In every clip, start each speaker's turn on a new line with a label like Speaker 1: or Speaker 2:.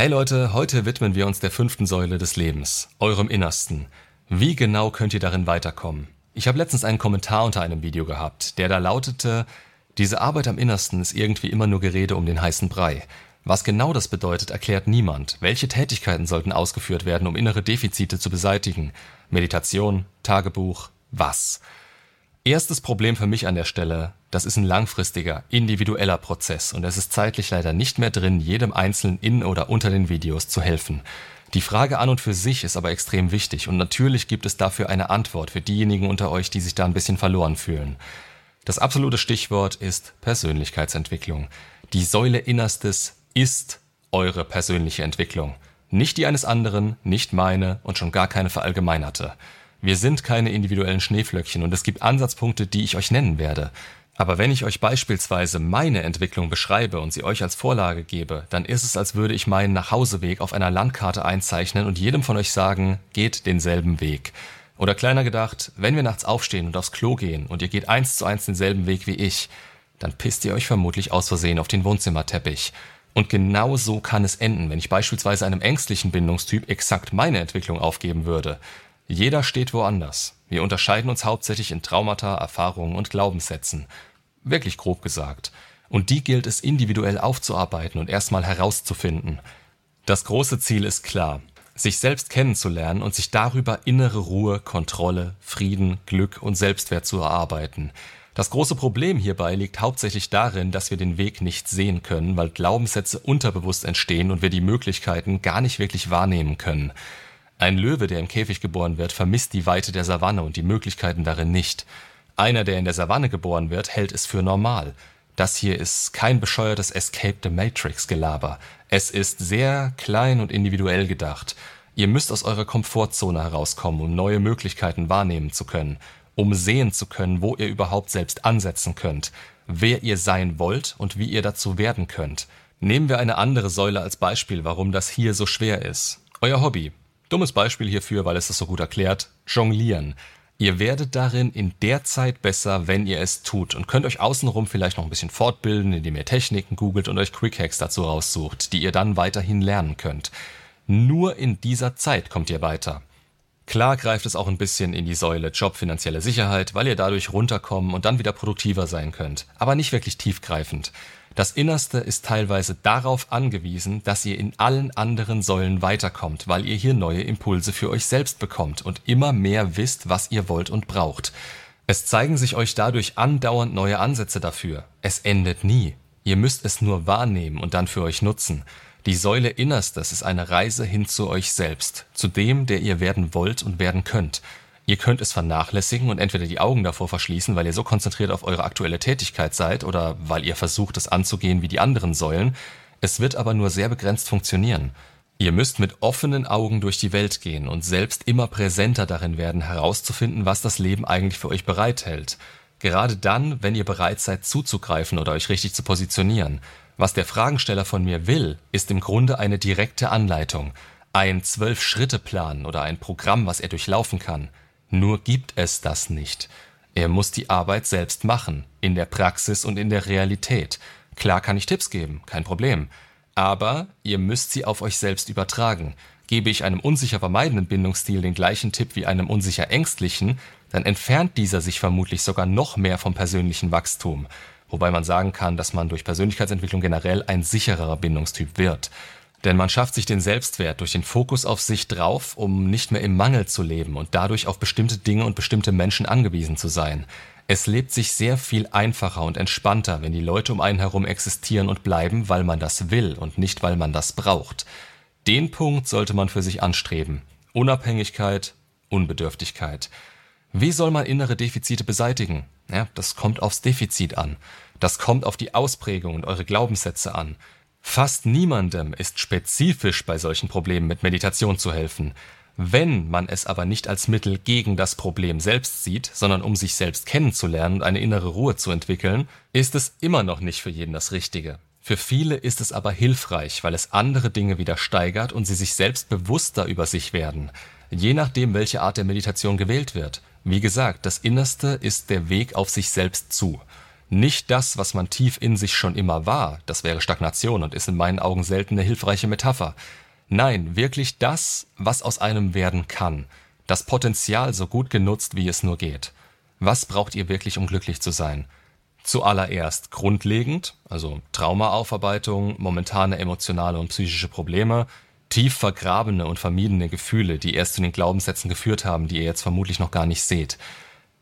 Speaker 1: Hey Leute, heute widmen wir uns der fünften Säule des Lebens, eurem Innersten. Wie genau könnt ihr darin weiterkommen? Ich habe letztens einen Kommentar unter einem Video gehabt, der da lautete, diese Arbeit am Innersten ist irgendwie immer nur Gerede um den heißen Brei. Was genau das bedeutet, erklärt niemand. Welche Tätigkeiten sollten ausgeführt werden, um innere Defizite zu beseitigen? Meditation, Tagebuch, was? Erstes Problem für mich an der Stelle, das ist ein langfristiger, individueller Prozess und es ist zeitlich leider nicht mehr drin, jedem Einzelnen in oder unter den Videos zu helfen. Die Frage an und für sich ist aber extrem wichtig und natürlich gibt es dafür eine Antwort für diejenigen unter euch, die sich da ein bisschen verloren fühlen. Das absolute Stichwort ist Persönlichkeitsentwicklung. Die Säule Innerstes ist eure persönliche Entwicklung. Nicht die eines anderen, nicht meine und schon gar keine verallgemeinerte. Wir sind keine individuellen Schneeflöckchen und es gibt Ansatzpunkte, die ich euch nennen werde. Aber wenn ich euch beispielsweise meine Entwicklung beschreibe und sie euch als Vorlage gebe, dann ist es, als würde ich meinen Nachhauseweg auf einer Landkarte einzeichnen und jedem von euch sagen, geht denselben Weg. Oder kleiner gedacht, wenn wir nachts aufstehen und aufs Klo gehen und ihr geht eins zu eins denselben Weg wie ich, dann pisst ihr euch vermutlich aus Versehen auf den Wohnzimmerteppich. Und genau so kann es enden, wenn ich beispielsweise einem ängstlichen Bindungstyp exakt meine Entwicklung aufgeben würde. Jeder steht woanders. Wir unterscheiden uns hauptsächlich in Traumata, Erfahrungen und Glaubenssätzen. Wirklich grob gesagt. Und die gilt es individuell aufzuarbeiten und erstmal herauszufinden. Das große Ziel ist klar. Sich selbst kennenzulernen und sich darüber innere Ruhe, Kontrolle, Frieden, Glück und Selbstwert zu erarbeiten. Das große Problem hierbei liegt hauptsächlich darin, dass wir den Weg nicht sehen können, weil Glaubenssätze unterbewusst entstehen und wir die Möglichkeiten gar nicht wirklich wahrnehmen können. Ein Löwe, der im Käfig geboren wird, vermisst die Weite der Savanne und die Möglichkeiten darin nicht. Einer, der in der Savanne geboren wird, hält es für normal. Das hier ist kein bescheuertes Escape the Matrix Gelaber. Es ist sehr klein und individuell gedacht. Ihr müsst aus eurer Komfortzone herauskommen, um neue Möglichkeiten wahrnehmen zu können um sehen zu können, wo ihr überhaupt selbst ansetzen könnt, wer ihr sein wollt und wie ihr dazu werden könnt. Nehmen wir eine andere Säule als Beispiel, warum das hier so schwer ist. Euer Hobby. Dummes Beispiel hierfür, weil es es so gut erklärt. Jonglieren. Ihr werdet darin in der Zeit besser, wenn ihr es tut und könnt euch außenrum vielleicht noch ein bisschen fortbilden, indem ihr Techniken googelt und euch Quickhacks dazu raussucht, die ihr dann weiterhin lernen könnt. Nur in dieser Zeit kommt ihr weiter. Klar greift es auch ein bisschen in die Säule Job finanzielle Sicherheit, weil ihr dadurch runterkommen und dann wieder produktiver sein könnt, aber nicht wirklich tiefgreifend. Das Innerste ist teilweise darauf angewiesen, dass ihr in allen anderen Säulen weiterkommt, weil ihr hier neue Impulse für euch selbst bekommt und immer mehr wisst, was ihr wollt und braucht. Es zeigen sich euch dadurch andauernd neue Ansätze dafür. Es endet nie. Ihr müsst es nur wahrnehmen und dann für euch nutzen. Die Säule Innerstes ist eine Reise hin zu euch selbst, zu dem, der ihr werden wollt und werden könnt. Ihr könnt es vernachlässigen und entweder die Augen davor verschließen, weil ihr so konzentriert auf eure aktuelle Tätigkeit seid oder weil ihr versucht, es anzugehen wie die anderen Säulen. Es wird aber nur sehr begrenzt funktionieren. Ihr müsst mit offenen Augen durch die Welt gehen und selbst immer präsenter darin werden, herauszufinden, was das Leben eigentlich für euch bereithält. Gerade dann, wenn ihr bereit seid zuzugreifen oder euch richtig zu positionieren. Was der Fragensteller von mir will, ist im Grunde eine direkte Anleitung, ein Zwölf-Schritte-Plan oder ein Programm, was er durchlaufen kann. Nur gibt es das nicht. Er muss die Arbeit selbst machen, in der Praxis und in der Realität. Klar kann ich Tipps geben, kein Problem. Aber ihr müsst sie auf euch selbst übertragen. Gebe ich einem unsicher vermeidenden Bindungsstil den gleichen Tipp wie einem unsicher ängstlichen, dann entfernt dieser sich vermutlich sogar noch mehr vom persönlichen Wachstum wobei man sagen kann, dass man durch Persönlichkeitsentwicklung generell ein sichererer Bindungstyp wird. Denn man schafft sich den Selbstwert durch den Fokus auf sich drauf, um nicht mehr im Mangel zu leben und dadurch auf bestimmte Dinge und bestimmte Menschen angewiesen zu sein. Es lebt sich sehr viel einfacher und entspannter, wenn die Leute um einen herum existieren und bleiben, weil man das will und nicht weil man das braucht. Den Punkt sollte man für sich anstreben. Unabhängigkeit, Unbedürftigkeit. Wie soll man innere Defizite beseitigen? Ja, das kommt aufs Defizit an. Das kommt auf die Ausprägung und eure Glaubenssätze an. Fast niemandem ist spezifisch bei solchen Problemen mit Meditation zu helfen. Wenn man es aber nicht als Mittel gegen das Problem selbst sieht, sondern um sich selbst kennenzulernen und eine innere Ruhe zu entwickeln, ist es immer noch nicht für jeden das Richtige. Für viele ist es aber hilfreich, weil es andere Dinge wieder steigert und sie sich selbst bewusster über sich werden, je nachdem, welche Art der Meditation gewählt wird. Wie gesagt, das Innerste ist der Weg auf sich selbst zu. Nicht das, was man tief in sich schon immer war, das wäre Stagnation und ist in meinen Augen selten eine hilfreiche Metapher. Nein, wirklich das, was aus einem werden kann. Das Potenzial so gut genutzt, wie es nur geht. Was braucht ihr wirklich, um glücklich zu sein? Zuallererst grundlegend, also Traumaaufarbeitung, momentane emotionale und psychische Probleme, tief vergrabene und vermiedene Gefühle, die erst zu den Glaubenssätzen geführt haben, die ihr jetzt vermutlich noch gar nicht seht.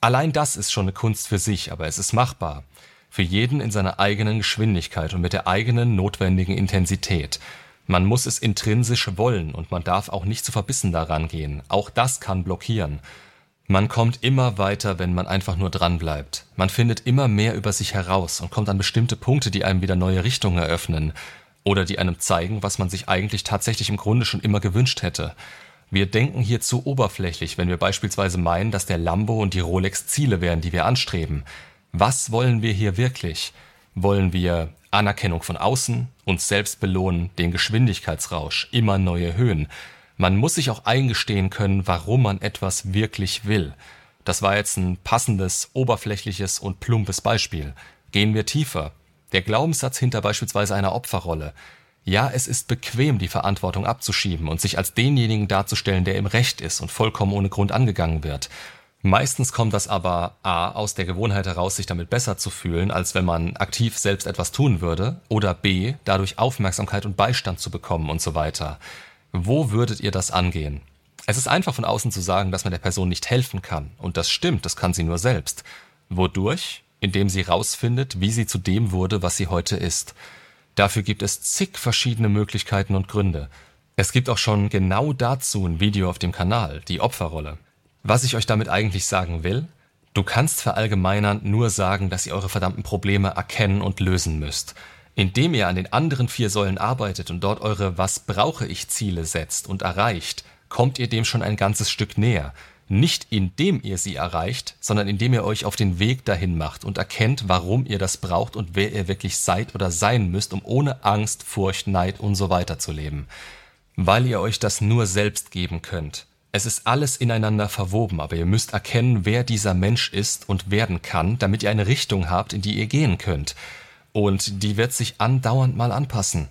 Speaker 1: Allein das ist schon eine Kunst für sich, aber es ist machbar. Für jeden in seiner eigenen Geschwindigkeit und mit der eigenen notwendigen Intensität. Man muss es intrinsisch wollen und man darf auch nicht zu verbissen daran gehen. Auch das kann blockieren. Man kommt immer weiter, wenn man einfach nur dran bleibt. Man findet immer mehr über sich heraus und kommt an bestimmte Punkte, die einem wieder neue Richtungen eröffnen oder die einem zeigen, was man sich eigentlich tatsächlich im Grunde schon immer gewünscht hätte. Wir denken hier zu oberflächlich, wenn wir beispielsweise meinen, dass der Lambo und die Rolex Ziele wären, die wir anstreben. Was wollen wir hier wirklich? Wollen wir Anerkennung von außen, uns selbst belohnen, den Geschwindigkeitsrausch, immer neue Höhen? Man muss sich auch eingestehen können, warum man etwas wirklich will. Das war jetzt ein passendes, oberflächliches und plumpes Beispiel. Gehen wir tiefer. Der Glaubenssatz hinter beispielsweise einer Opferrolle. Ja, es ist bequem, die Verantwortung abzuschieben und sich als denjenigen darzustellen, der im Recht ist und vollkommen ohne Grund angegangen wird. Meistens kommt das aber a. aus der Gewohnheit heraus, sich damit besser zu fühlen, als wenn man aktiv selbst etwas tun würde, oder b. dadurch Aufmerksamkeit und Beistand zu bekommen und so weiter. Wo würdet ihr das angehen? Es ist einfach von außen zu sagen, dass man der Person nicht helfen kann, und das stimmt, das kann sie nur selbst. Wodurch? Indem sie rausfindet, wie sie zu dem wurde, was sie heute ist. Dafür gibt es zig verschiedene Möglichkeiten und Gründe. Es gibt auch schon genau dazu ein Video auf dem Kanal, die Opferrolle. Was ich euch damit eigentlich sagen will, du kannst verallgemeinern nur sagen, dass ihr eure verdammten Probleme erkennen und lösen müsst. Indem ihr an den anderen vier Säulen arbeitet und dort eure Was brauche ich Ziele setzt und erreicht, kommt ihr dem schon ein ganzes Stück näher. Nicht indem ihr sie erreicht, sondern indem ihr euch auf den Weg dahin macht und erkennt, warum ihr das braucht und wer ihr wirklich seid oder sein müsst, um ohne Angst, Furcht, Neid und so weiter zu leben. Weil ihr euch das nur selbst geben könnt. Es ist alles ineinander verwoben, aber ihr müsst erkennen, wer dieser Mensch ist und werden kann, damit ihr eine Richtung habt, in die ihr gehen könnt. Und die wird sich andauernd mal anpassen.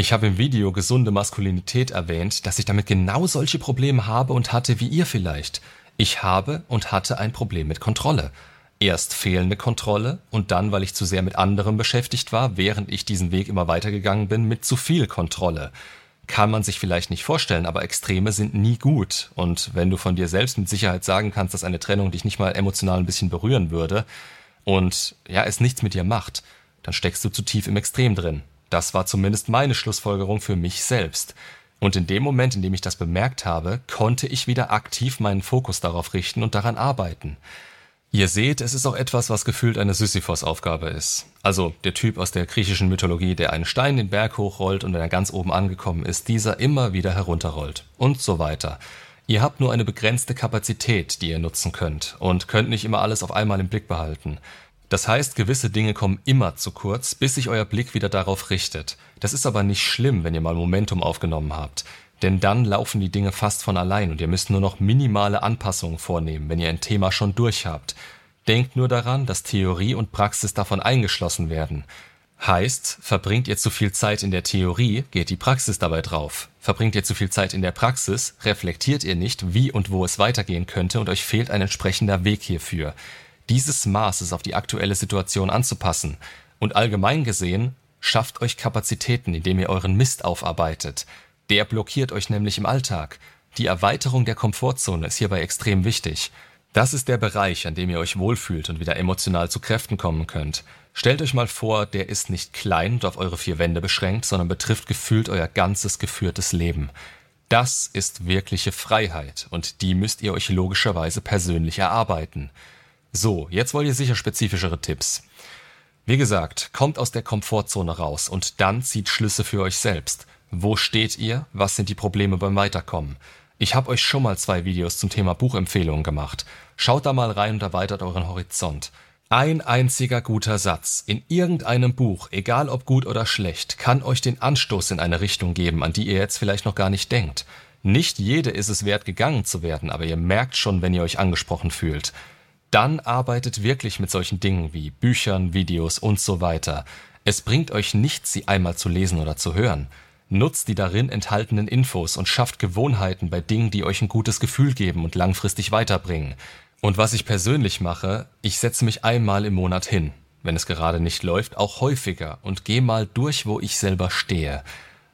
Speaker 1: Ich habe im Video gesunde Maskulinität erwähnt, dass ich damit genau solche Probleme habe und hatte wie ihr vielleicht. Ich habe und hatte ein Problem mit Kontrolle. Erst fehlende Kontrolle und dann, weil ich zu sehr mit anderem beschäftigt war, während ich diesen Weg immer weitergegangen bin, mit zu viel Kontrolle. Kann man sich vielleicht nicht vorstellen, aber Extreme sind nie gut. Und wenn du von dir selbst mit Sicherheit sagen kannst, dass eine Trennung dich nicht mal emotional ein bisschen berühren würde und ja, es nichts mit dir macht, dann steckst du zu tief im Extrem drin. Das war zumindest meine Schlussfolgerung für mich selbst. Und in dem Moment, in dem ich das bemerkt habe, konnte ich wieder aktiv meinen Fokus darauf richten und daran arbeiten. Ihr seht, es ist auch etwas, was gefühlt eine Sisyphos-Aufgabe ist. Also der Typ aus der griechischen Mythologie, der einen Stein den Berg hochrollt und wenn er ganz oben angekommen ist, dieser immer wieder herunterrollt. Und so weiter. Ihr habt nur eine begrenzte Kapazität, die ihr nutzen könnt und könnt nicht immer alles auf einmal im Blick behalten. Das heißt, gewisse Dinge kommen immer zu kurz, bis sich euer Blick wieder darauf richtet. Das ist aber nicht schlimm, wenn ihr mal Momentum aufgenommen habt. Denn dann laufen die Dinge fast von allein und ihr müsst nur noch minimale Anpassungen vornehmen, wenn ihr ein Thema schon durch habt. Denkt nur daran, dass Theorie und Praxis davon eingeschlossen werden. Heißt, verbringt ihr zu viel Zeit in der Theorie, geht die Praxis dabei drauf. Verbringt ihr zu viel Zeit in der Praxis, reflektiert ihr nicht, wie und wo es weitergehen könnte und euch fehlt ein entsprechender Weg hierfür dieses Maßes auf die aktuelle Situation anzupassen und allgemein gesehen schafft euch Kapazitäten, indem ihr euren Mist aufarbeitet. Der blockiert euch nämlich im Alltag. Die Erweiterung der Komfortzone ist hierbei extrem wichtig. Das ist der Bereich, an dem ihr euch wohlfühlt und wieder emotional zu Kräften kommen könnt. Stellt euch mal vor, der ist nicht klein und auf eure vier Wände beschränkt, sondern betrifft gefühlt euer ganzes geführtes Leben. Das ist wirkliche Freiheit und die müsst ihr euch logischerweise persönlich erarbeiten. So, jetzt wollt ihr sicher spezifischere Tipps. Wie gesagt, kommt aus der Komfortzone raus und dann zieht Schlüsse für euch selbst. Wo steht ihr? Was sind die Probleme beim Weiterkommen? Ich habe euch schon mal zwei Videos zum Thema Buchempfehlungen gemacht. Schaut da mal rein und erweitert euren Horizont. Ein einziger guter Satz in irgendeinem Buch, egal ob gut oder schlecht, kann euch den Anstoß in eine Richtung geben, an die ihr jetzt vielleicht noch gar nicht denkt. Nicht jede ist es wert, gegangen zu werden, aber ihr merkt schon, wenn ihr euch angesprochen fühlt. Dann arbeitet wirklich mit solchen Dingen wie Büchern, Videos und so weiter. Es bringt euch nichts, sie einmal zu lesen oder zu hören. Nutzt die darin enthaltenen Infos und schafft Gewohnheiten bei Dingen, die euch ein gutes Gefühl geben und langfristig weiterbringen. Und was ich persönlich mache, ich setze mich einmal im Monat hin, wenn es gerade nicht läuft, auch häufiger und gehe mal durch, wo ich selber stehe.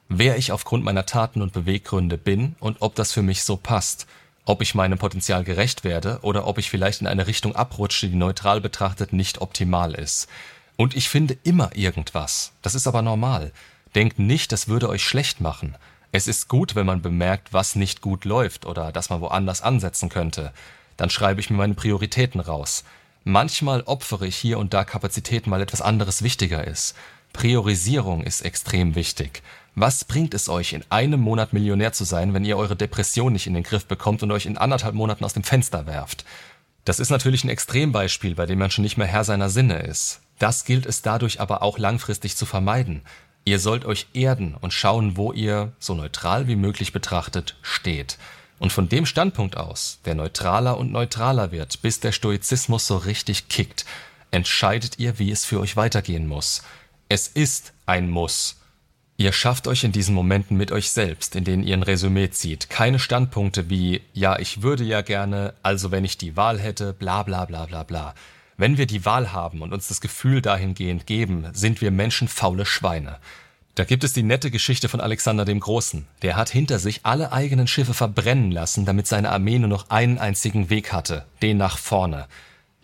Speaker 1: Wer ich aufgrund meiner Taten und Beweggründe bin und ob das für mich so passt. Ob ich meinem Potenzial gerecht werde oder ob ich vielleicht in eine Richtung abrutsche, die neutral betrachtet nicht optimal ist. Und ich finde immer irgendwas. Das ist aber normal. Denkt nicht, das würde euch schlecht machen. Es ist gut, wenn man bemerkt, was nicht gut läuft oder dass man woanders ansetzen könnte. Dann schreibe ich mir meine Prioritäten raus. Manchmal opfere ich hier und da Kapazitäten, weil etwas anderes wichtiger ist. Priorisierung ist extrem wichtig. Was bringt es euch, in einem Monat Millionär zu sein, wenn ihr eure Depression nicht in den Griff bekommt und euch in anderthalb Monaten aus dem Fenster werft? Das ist natürlich ein Extrembeispiel, bei dem man schon nicht mehr Herr seiner Sinne ist. Das gilt es dadurch aber auch langfristig zu vermeiden. Ihr sollt euch erden und schauen, wo ihr, so neutral wie möglich betrachtet, steht. Und von dem Standpunkt aus, der neutraler und neutraler wird, bis der Stoizismus so richtig kickt, entscheidet ihr, wie es für euch weitergehen muss. Es ist ein Muss. Ihr schafft euch in diesen Momenten mit euch selbst, in denen ihr ein Resümee zieht, keine Standpunkte wie ja, ich würde ja gerne, also wenn ich die Wahl hätte, bla bla bla bla bla. Wenn wir die Wahl haben und uns das Gefühl dahingehend geben, sind wir menschenfaule Schweine. Da gibt es die nette Geschichte von Alexander dem Großen. Der hat hinter sich alle eigenen Schiffe verbrennen lassen, damit seine Armee nur noch einen einzigen Weg hatte, den nach vorne.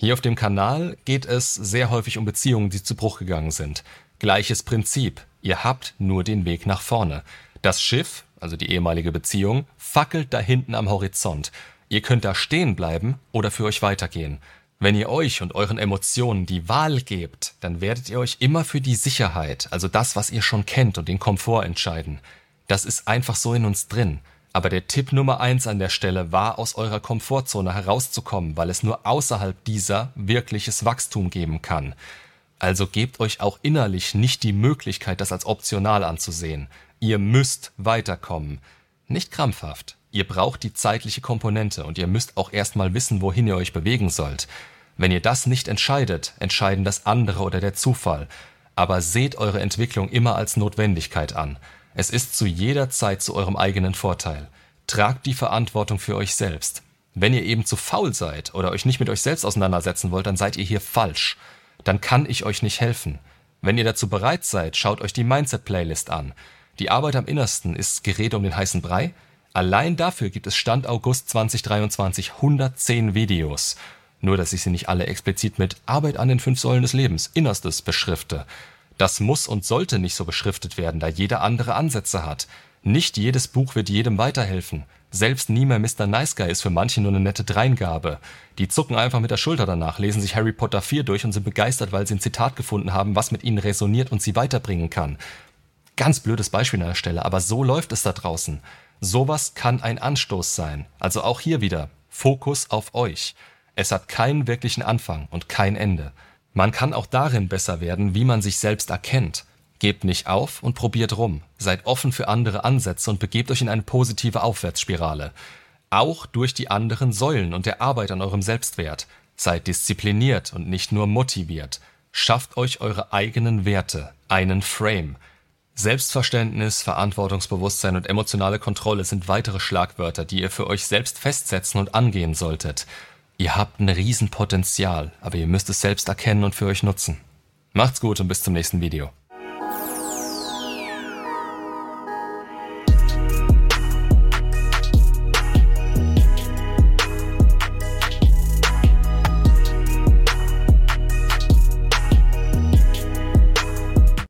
Speaker 1: Hier auf dem Kanal geht es sehr häufig um Beziehungen, die zu Bruch gegangen sind. Gleiches Prinzip. Ihr habt nur den Weg nach vorne. Das Schiff, also die ehemalige Beziehung, fackelt da hinten am Horizont. Ihr könnt da stehen bleiben oder für euch weitergehen. Wenn ihr euch und euren Emotionen die Wahl gebt, dann werdet ihr euch immer für die Sicherheit, also das, was ihr schon kennt und den Komfort entscheiden. Das ist einfach so in uns drin. Aber der Tipp Nummer eins an der Stelle war, aus eurer Komfortzone herauszukommen, weil es nur außerhalb dieser wirkliches Wachstum geben kann. Also gebt euch auch innerlich nicht die Möglichkeit, das als optional anzusehen. Ihr müsst weiterkommen. Nicht krampfhaft. Ihr braucht die zeitliche Komponente und ihr müsst auch erstmal wissen, wohin ihr euch bewegen sollt. Wenn ihr das nicht entscheidet, entscheiden das andere oder der Zufall. Aber seht eure Entwicklung immer als Notwendigkeit an. Es ist zu jeder Zeit zu eurem eigenen Vorteil. Tragt die Verantwortung für euch selbst. Wenn ihr eben zu faul seid oder euch nicht mit euch selbst auseinandersetzen wollt, dann seid ihr hier falsch. Dann kann ich euch nicht helfen. Wenn ihr dazu bereit seid, schaut euch die Mindset-Playlist an. Die Arbeit am Innersten ist Gerede um den heißen Brei. Allein dafür gibt es Stand August 2023 110 Videos. Nur, dass ich sie nicht alle explizit mit Arbeit an den fünf Säulen des Lebens, Innerstes beschrifte. Das muss und sollte nicht so beschriftet werden, da jeder andere Ansätze hat. Nicht jedes Buch wird jedem weiterhelfen. Selbst nie mehr Mr. Nice Guy ist für manche nur eine nette Dreingabe. Die zucken einfach mit der Schulter danach, lesen sich Harry Potter 4 durch und sind begeistert, weil sie ein Zitat gefunden haben, was mit ihnen resoniert und sie weiterbringen kann. Ganz blödes Beispiel an der Stelle, aber so läuft es da draußen. Sowas kann ein Anstoß sein. Also auch hier wieder Fokus auf euch. Es hat keinen wirklichen Anfang und kein Ende. Man kann auch darin besser werden, wie man sich selbst erkennt. Gebt nicht auf und probiert rum. Seid offen für andere Ansätze und begebt euch in eine positive Aufwärtsspirale. Auch durch die anderen Säulen und der Arbeit an eurem Selbstwert. Seid diszipliniert und nicht nur motiviert. Schafft euch eure eigenen Werte, einen Frame. Selbstverständnis, Verantwortungsbewusstsein und emotionale Kontrolle sind weitere Schlagwörter, die ihr für euch selbst festsetzen und angehen solltet. Ihr habt ein Riesenpotenzial, aber ihr müsst es selbst erkennen und für euch nutzen. Macht's gut und bis zum nächsten Video.